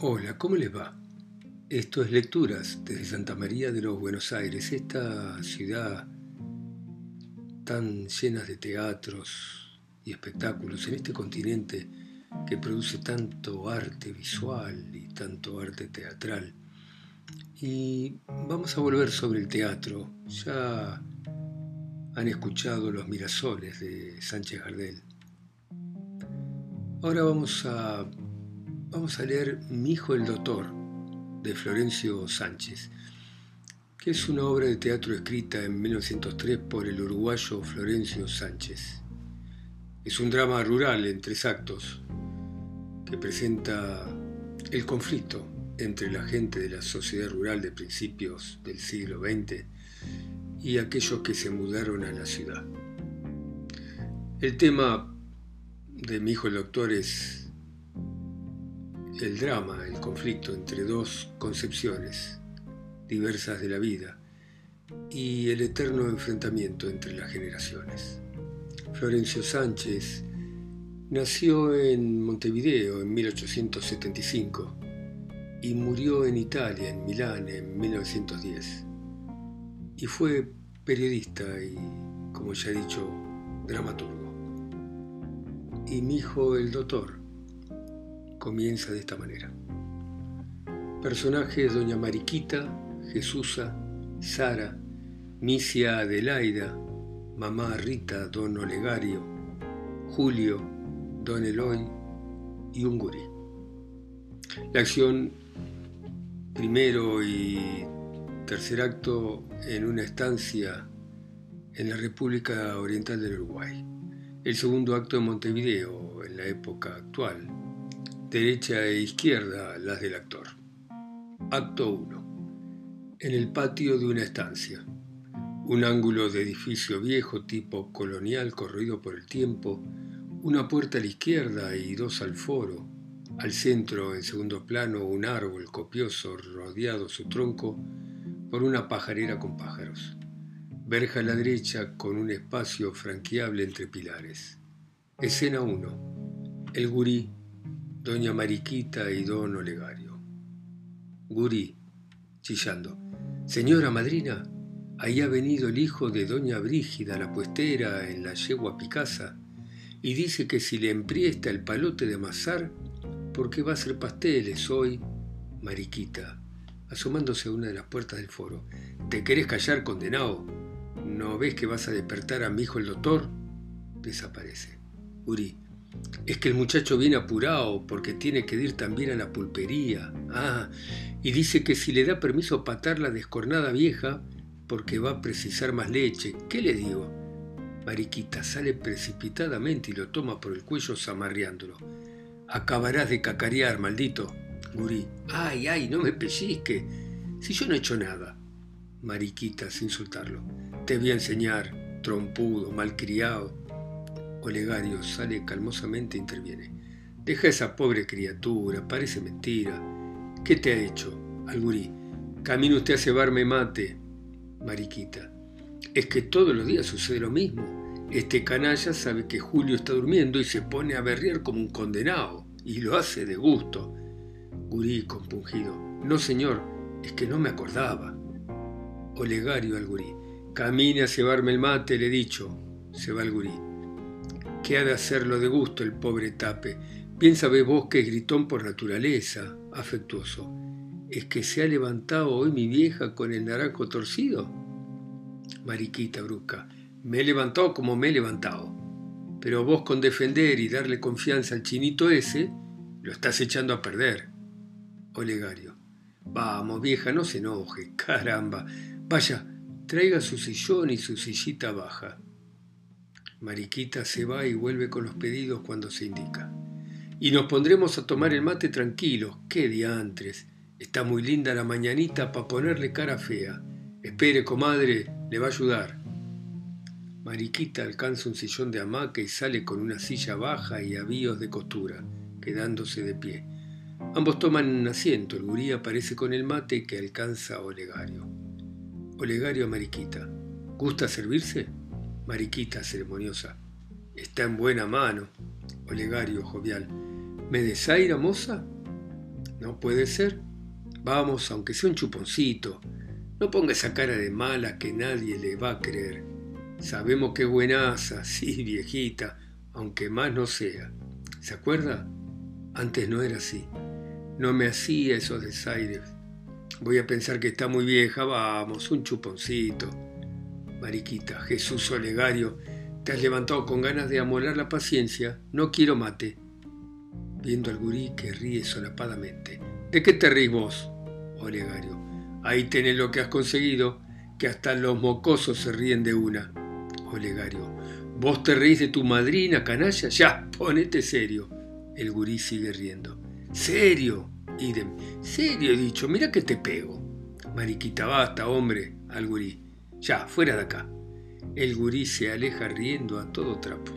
Hola, ¿cómo les va? Esto es Lecturas desde Santa María de los Buenos Aires, esta ciudad tan llena de teatros y espectáculos, en este continente que produce tanto arte visual y tanto arte teatral. Y vamos a volver sobre el teatro. Ya han escuchado Los Mirasoles de Sánchez Gardel. Ahora vamos a vamos a leer Mi hijo el doctor de Florencio Sánchez, que es una obra de teatro escrita en 1903 por el uruguayo Florencio Sánchez. Es un drama rural en tres actos que presenta el conflicto entre la gente de la sociedad rural de principios del siglo XX y aquellos que se mudaron a la ciudad. El tema de mi hijo el doctor es el drama, el conflicto entre dos concepciones diversas de la vida y el eterno enfrentamiento entre las generaciones. Florencio Sánchez nació en Montevideo en 1875 y murió en Italia, en Milán, en 1910. Y fue periodista y, como ya he dicho, dramaturgo. Y mi hijo, el doctor, comienza de esta manera. Personajes Doña Mariquita, Jesusa, Sara, Misia Adelaida, Mamá Rita, Don Olegario, Julio, Don Eloy y un gurí. La acción primero y tercer acto en una estancia en la República Oriental del Uruguay. El segundo acto en Montevideo, en la época actual, derecha e izquierda las del actor. Acto 1. En el patio de una estancia. Un ángulo de edificio viejo tipo colonial corrido por el tiempo, una puerta a la izquierda y dos al foro. Al centro, en segundo plano, un árbol copioso rodeado su tronco por una pajarera con pájaros. Verja a la derecha con un espacio franqueable entre pilares. Escena 1. El gurí doña Mariquita y don Olegario. Gurí, chillando. Señora madrina, ahí ha venido el hijo de doña Brígida, la puestera, en la yegua Picasa, y dice que si le empriesta el palote de amasar, porque va a hacer pasteles hoy, Mariquita, asomándose a una de las puertas del foro. ¿Te querés callar, condenado? ¿No ves que vas a despertar a mi hijo el doctor? Desaparece. Gurí, es que el muchacho viene apurado porque tiene que ir también a la pulpería. Ah, y dice que si le da permiso a patar la descornada vieja, porque va a precisar más leche. ¿Qué le digo? Mariquita sale precipitadamente y lo toma por el cuello zamarreándolo. Acabarás de cacarear, maldito. Gurí. Ay, ay, no me pellizque. Si yo no he hecho nada. Mariquita, sin insultarlo. Te voy a enseñar, trompudo, malcriado. Olegario sale calmosamente e interviene. Deja a esa pobre criatura, parece mentira. ¿Qué te ha hecho? Algurí. Camino usted a cebarme mate. Mariquita. Es que todos los días sucede lo mismo. Este canalla sabe que Julio está durmiendo y se pone a berrear como un condenado. Y lo hace de gusto. Gurí compungido. No, señor, es que no me acordaba. Olegario al gurí. Camine a cebarme el mate, le he dicho. Se va el gurí que ha de hacerlo de gusto el pobre Tape. Bien sabés vos que es gritón por naturaleza, afectuoso. ¿Es que se ha levantado hoy mi vieja con el naranjo torcido? Mariquita brusca, me he levantado como me he levantado. Pero vos con defender y darle confianza al chinito ese, lo estás echando a perder. Olegario, vamos vieja, no se enoje, caramba. Vaya, traiga su sillón y su sillita baja. Mariquita se va y vuelve con los pedidos cuando se indica. Y nos pondremos a tomar el mate tranquilos. ¡Qué diantres! Está muy linda la mañanita para ponerle cara fea. Espere, comadre, le va a ayudar. Mariquita alcanza un sillón de hamaca y sale con una silla baja y avíos de costura, quedándose de pie. Ambos toman asiento. El gurí aparece con el mate que alcanza a Olegario. Olegario a Mariquita. ¿Gusta servirse? Mariquita ceremoniosa. Está en buena mano. Olegario jovial. ¿Me desaira, moza? No puede ser. Vamos, aunque sea un chuponcito. No ponga esa cara de mala que nadie le va a creer. Sabemos que es buenaza, sí, viejita, aunque más no sea. ¿Se acuerda? Antes no era así. No me hacía esos desaires. Voy a pensar que está muy vieja, vamos, un chuponcito. Mariquita, Jesús Olegario, te has levantado con ganas de amolar la paciencia. No quiero mate. Viendo al gurí que ríe solapadamente. ¿De qué te ríes vos? Olegario. Ahí tenés lo que has conseguido, que hasta los mocosos se ríen de una. Olegario. ¿Vos te reís de tu madrina, canalla? Ya, ponete serio. El gurí sigue riendo. ¿Serio? Idem. ¿Serio he dicho? Mira que te pego. Mariquita, basta, hombre, al gurí. Ya, fuera de acá. El gurí se aleja riendo a todo trapo.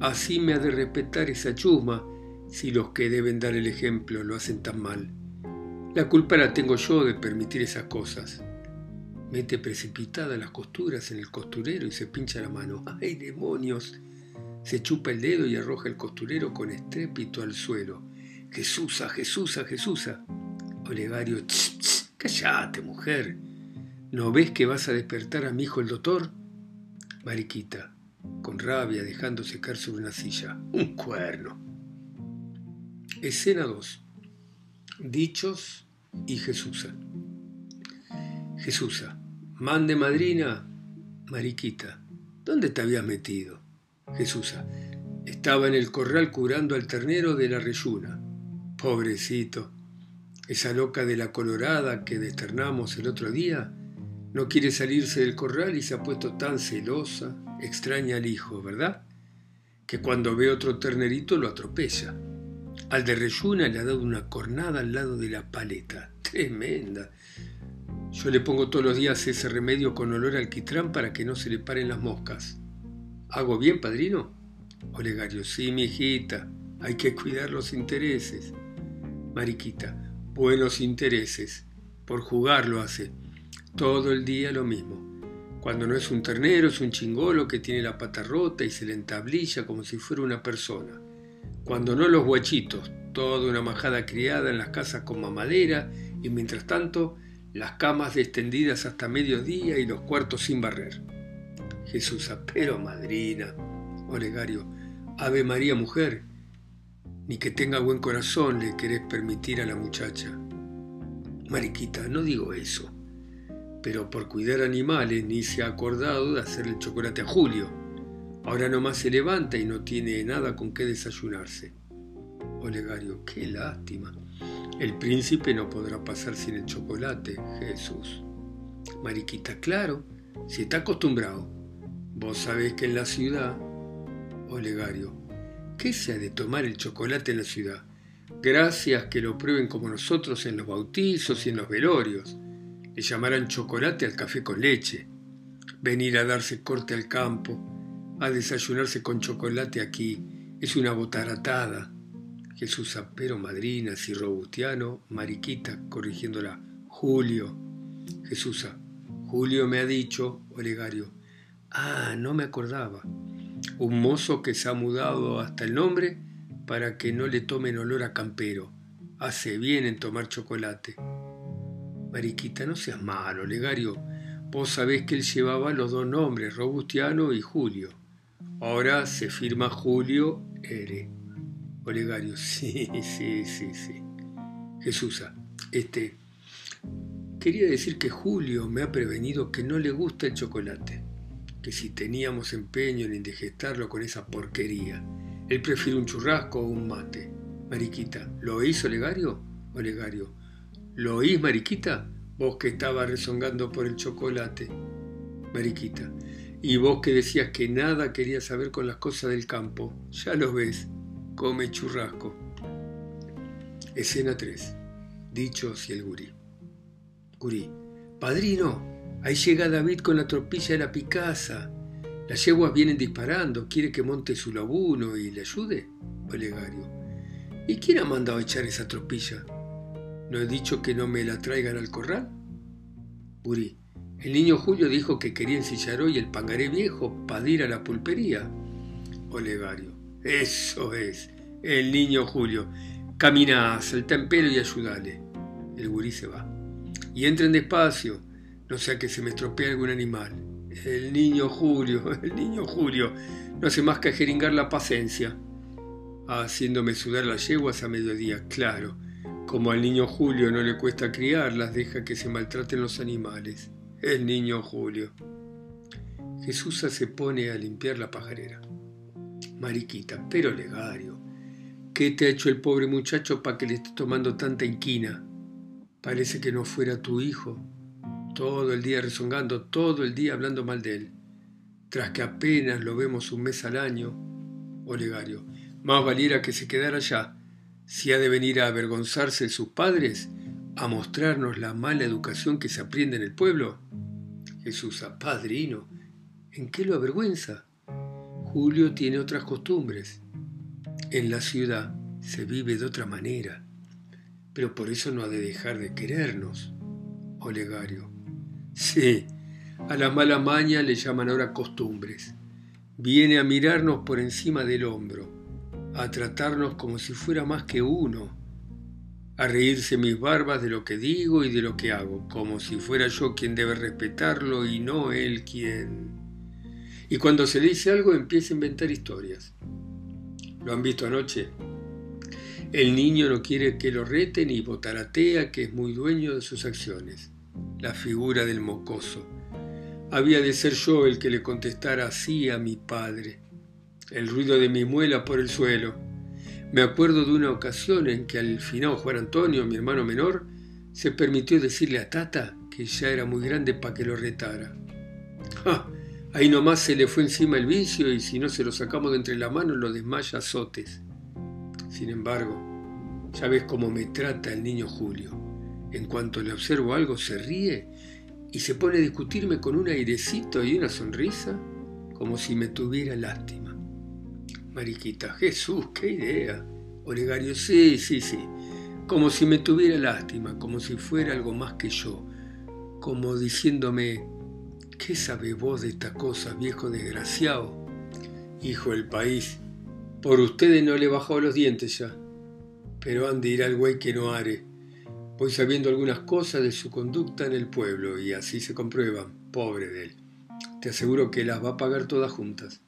Así me ha de respetar esa chusma si los que deben dar el ejemplo lo hacen tan mal. La culpa la tengo yo de permitir esas cosas. Mete precipitadas las costuras en el costurero y se pincha la mano. ¡Ay, demonios! Se chupa el dedo y arroja el costurero con estrépito al suelo. Jesúsa, Jesúsa, Jesúsa. Olegario, ch, callate, mujer. ¿No ves que vas a despertar a mi hijo el doctor? Mariquita, con rabia, dejando secar sobre una silla. Un cuerno. Escena 2. Dichos y Jesusa. Jesusa, mande madrina, Mariquita, ¿dónde te habías metido? Jesusa, estaba en el corral curando al ternero de la reyuna. Pobrecito, esa loca de la colorada que desternamos el otro día no quiere salirse del corral y se ha puesto tan celosa, extraña al hijo, ¿verdad? Que cuando ve otro ternerito lo atropella. Al de Reyuna le ha dado una cornada al lado de la paleta. Tremenda. Yo le pongo todos los días ese remedio con olor al alquitrán para que no se le paren las moscas. ¿Hago bien, padrino? Olegario, sí, mi hijita. Hay que cuidar los intereses. Mariquita, buenos intereses. Por jugar lo hace. Todo el día lo mismo. Cuando no es un ternero, es un chingolo que tiene la pata rota y se le entablilla como si fuera una persona. Cuando no los guachitos, toda una majada criada en las casas con mamadera y mientras tanto las camas extendidas hasta mediodía y los cuartos sin barrer. Jesús, pero madrina, Olegario, Ave María mujer, ni que tenga buen corazón le querés permitir a la muchacha. Mariquita, no digo eso, pero por cuidar animales ni se ha acordado de hacerle chocolate a Julio Ahora nomás se levanta y no tiene nada con qué desayunarse. Olegario, qué lástima. El príncipe no podrá pasar sin el chocolate, Jesús. Mariquita, claro, si está acostumbrado. Vos sabés que en la ciudad... Olegario, ¿qué se ha de tomar el chocolate en la ciudad? Gracias que lo prueben como nosotros en los bautizos y en los velorios. Le llamarán chocolate al café con leche. Venir a darse corte al campo, a desayunarse con chocolate aquí es una botaratada. Jesús pero madrinas y robustiano, Mariquita, corrigiéndola, Julio. Jesús Julio me ha dicho, Olegario. Ah, no me acordaba. Un mozo que se ha mudado hasta el nombre para que no le tomen olor a campero. Hace bien en tomar chocolate. Mariquita, no seas malo, Olegario. Vos sabés que él llevaba los dos nombres, Robustiano y Julio. Ahora se firma Julio R. Olegario, sí, sí, sí, sí. Jesusa, este, quería decir que Julio me ha prevenido que no le gusta el chocolate, que si teníamos empeño en indigestarlo con esa porquería, él prefiere un churrasco o un mate. Mariquita, ¿lo oís, Olegario? Olegario, ¿lo oís, Mariquita? Vos que estabas rezongando por el chocolate. Mariquita, y vos que decías que nada querías saber con las cosas del campo, ya lo ves, come churrasco. Escena 3. Dichos y el gurí. Gurí. Padrino, ahí llega David con la tropilla de la picasa. Las yeguas vienen disparando, quiere que monte su labuno y le ayude. Olegario. ¿Y quién ha mandado a echar esa tropilla? ¿No he dicho que no me la traigan al corral? Gurí. El niño Julio dijo que quería ensillar hoy el pangaré viejo para ir a la pulpería. Olegario. Eso es, el niño Julio. Camina, salta en pelo y ayúdale. El gurí se va. Y entren despacio, no sea que se me estropee algún animal. El niño Julio, el niño Julio, no hace más que jeringar la paciencia, haciéndome sudar las yeguas a mediodía, claro. Como al niño Julio no le cuesta criarlas, deja que se maltraten los animales. El niño Julio. Jesús se pone a limpiar la pajarera. Mariquita, pero Legario, ¿qué te ha hecho el pobre muchacho para que le esté tomando tanta inquina? Parece que no fuera tu hijo. Todo el día rezongando, todo el día hablando mal de él. Tras que apenas lo vemos un mes al año. Olegario, más valiera que se quedara allá, si ha de venir a avergonzarse de sus padres, a mostrarnos la mala educación que se aprende en el pueblo. Jesús, padrino, ¿en qué lo avergüenza? Julio tiene otras costumbres. En la ciudad se vive de otra manera pero por eso no ha de dejar de querernos. Olegario. Sí, a la mala maña le llaman ahora costumbres. Viene a mirarnos por encima del hombro, a tratarnos como si fuera más que uno, a reírse mis barbas de lo que digo y de lo que hago, como si fuera yo quien debe respetarlo y no él quien... Y cuando se le dice algo empieza a inventar historias. ¿Lo han visto anoche? El niño no quiere que lo reten y botaratea que es muy dueño de sus acciones. La figura del mocoso. Había de ser yo el que le contestara así a mi padre. El ruido de mi muela por el suelo. Me acuerdo de una ocasión en que al final Juan Antonio, mi hermano menor, se permitió decirle a Tata que ya era muy grande para que lo retara. Ahí nomás se le fue encima el vicio y si no se lo sacamos de entre las manos lo desmaya azotes. Sin embargo, ya ves cómo me trata el niño Julio. En cuanto le observo algo se ríe y se pone a discutirme con un airecito y una sonrisa como si me tuviera lástima. Mariquita, Jesús, qué idea. Olegario, sí, sí, sí. Como si me tuviera lástima, como si fuera algo más que yo. Como diciéndome, ¿qué sabe vos de esta cosa, viejo desgraciado? Hijo del país, por ustedes no le bajó los dientes ya, pero han de ir al güey que no are. Voy sabiendo algunas cosas de su conducta en el pueblo y así se comprueban, pobre de él. Te aseguro que las va a pagar todas juntas.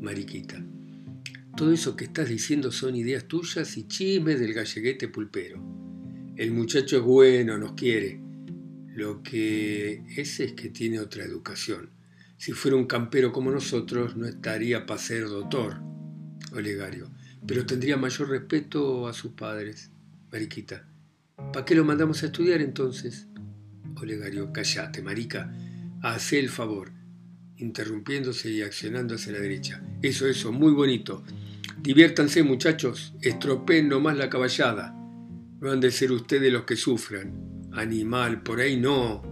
Mariquita, todo eso que estás diciendo son ideas tuyas y chismes del galleguete pulpero. El muchacho es bueno, nos quiere. Lo que es es que tiene otra educación. Si fuera un campero como nosotros, no estaría para ser doctor. Olegario, pero tendría mayor respeto a sus padres. Mariquita, ¿para qué lo mandamos a estudiar entonces? Olegario, callate, marica, hace el favor, interrumpiéndose y accionando hacia la derecha. Eso, eso, muy bonito. Diviértanse, muchachos, estropeen nomás la caballada. No han de ser ustedes los que sufran. Animal, por ahí no.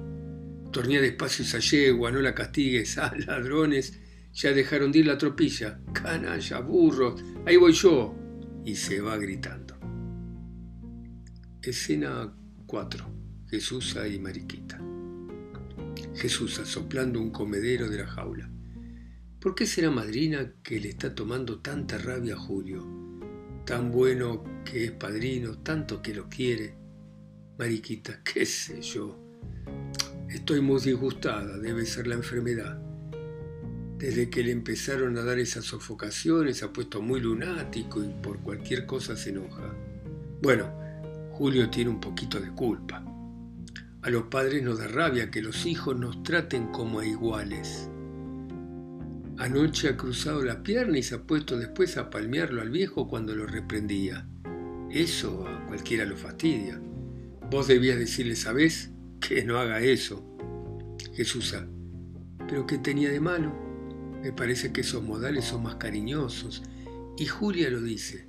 Tornea despacio esa yegua, no la castigues. Ah, ladrones, ya dejaron de ir la tropilla. Canalla, burros, ahí voy yo. Y se va gritando. Escena 4. Jesusa y Mariquita. Jesusa soplando un comedero de la jaula. ¿Por qué será madrina que le está tomando tanta rabia a Julio? Tan bueno que es padrino, tanto que lo quiere. Mariquita, qué sé yo. Estoy muy disgustada, debe ser la enfermedad. Desde que le empezaron a dar esas sofocaciones ha puesto muy lunático y por cualquier cosa se enoja. Bueno, Julio tiene un poquito de culpa. A los padres nos da rabia que los hijos nos traten como a iguales. Anoche ha cruzado la pierna y se ha puesto después a palmearlo al viejo cuando lo reprendía. Eso a cualquiera lo fastidia. Vos debías decirle, ¿sabés? Que no haga eso. Jesús, ¿pero qué tenía de malo? Me parece que esos modales son más cariñosos. Y Julia lo dice.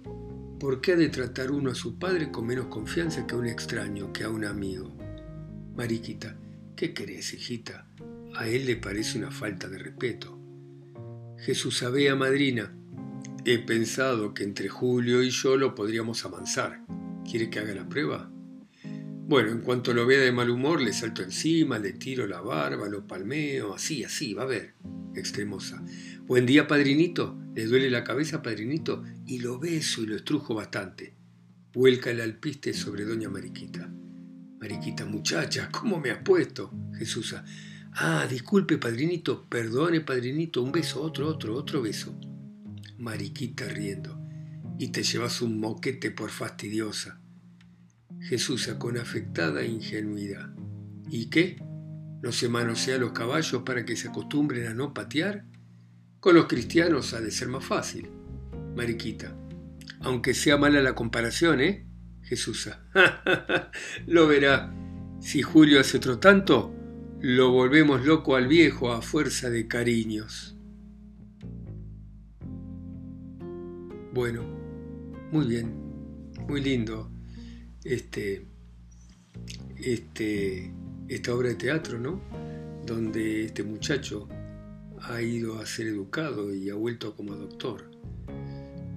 ¿Por qué ha de tratar uno a su padre con menos confianza que a un extraño, que a un amigo? Mariquita, ¿qué querés, hijita? A él le parece una falta de respeto. Jesús sabía, madrina. He pensado que entre Julio y yo lo podríamos amansar. ¿Quiere que haga la prueba? Bueno, en cuanto lo vea de mal humor, le salto encima, le tiro la barba, lo palmeo, así, así, va a ver extremosa. Buen día, padrinito. ¿Le duele la cabeza, padrinito? Y lo beso y lo estrujo bastante. vuelca el alpiste sobre doña Mariquita. Mariquita, muchacha, ¿cómo me has puesto? Jesús. Ah, disculpe, padrinito, perdone, padrinito, un beso, otro, otro, otro beso. Mariquita riendo. Y te llevas un moquete por fastidiosa. Jesús con afectada ingenuidad. ¿Y qué? ¿No se manosea los caballos para que se acostumbren a no patear? Con los cristianos ha de ser más fácil. Mariquita. Aunque sea mala la comparación, ¿eh? Jesús. lo verá. Si Julio hace otro tanto, lo volvemos loco al viejo a fuerza de cariños. Bueno, muy bien, muy lindo este, este, esta obra de teatro, ¿no? Donde este muchacho ha ido a ser educado y ha vuelto como doctor.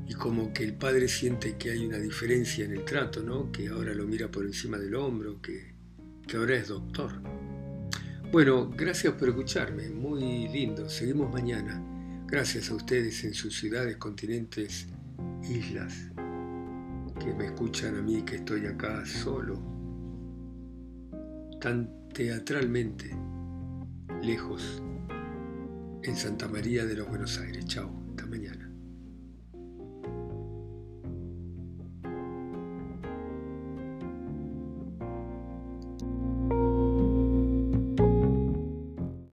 Y como que el padre siente que hay una diferencia en el trato, ¿no? Que ahora lo mira por encima del hombro, que, que ahora es doctor. Bueno, gracias por escucharme, muy lindo. Seguimos mañana. Gracias a ustedes en sus ciudades, continentes, islas que me escuchan a mí que estoy acá solo, tan teatralmente lejos, en Santa María de los Buenos Aires. Chao, hasta mañana.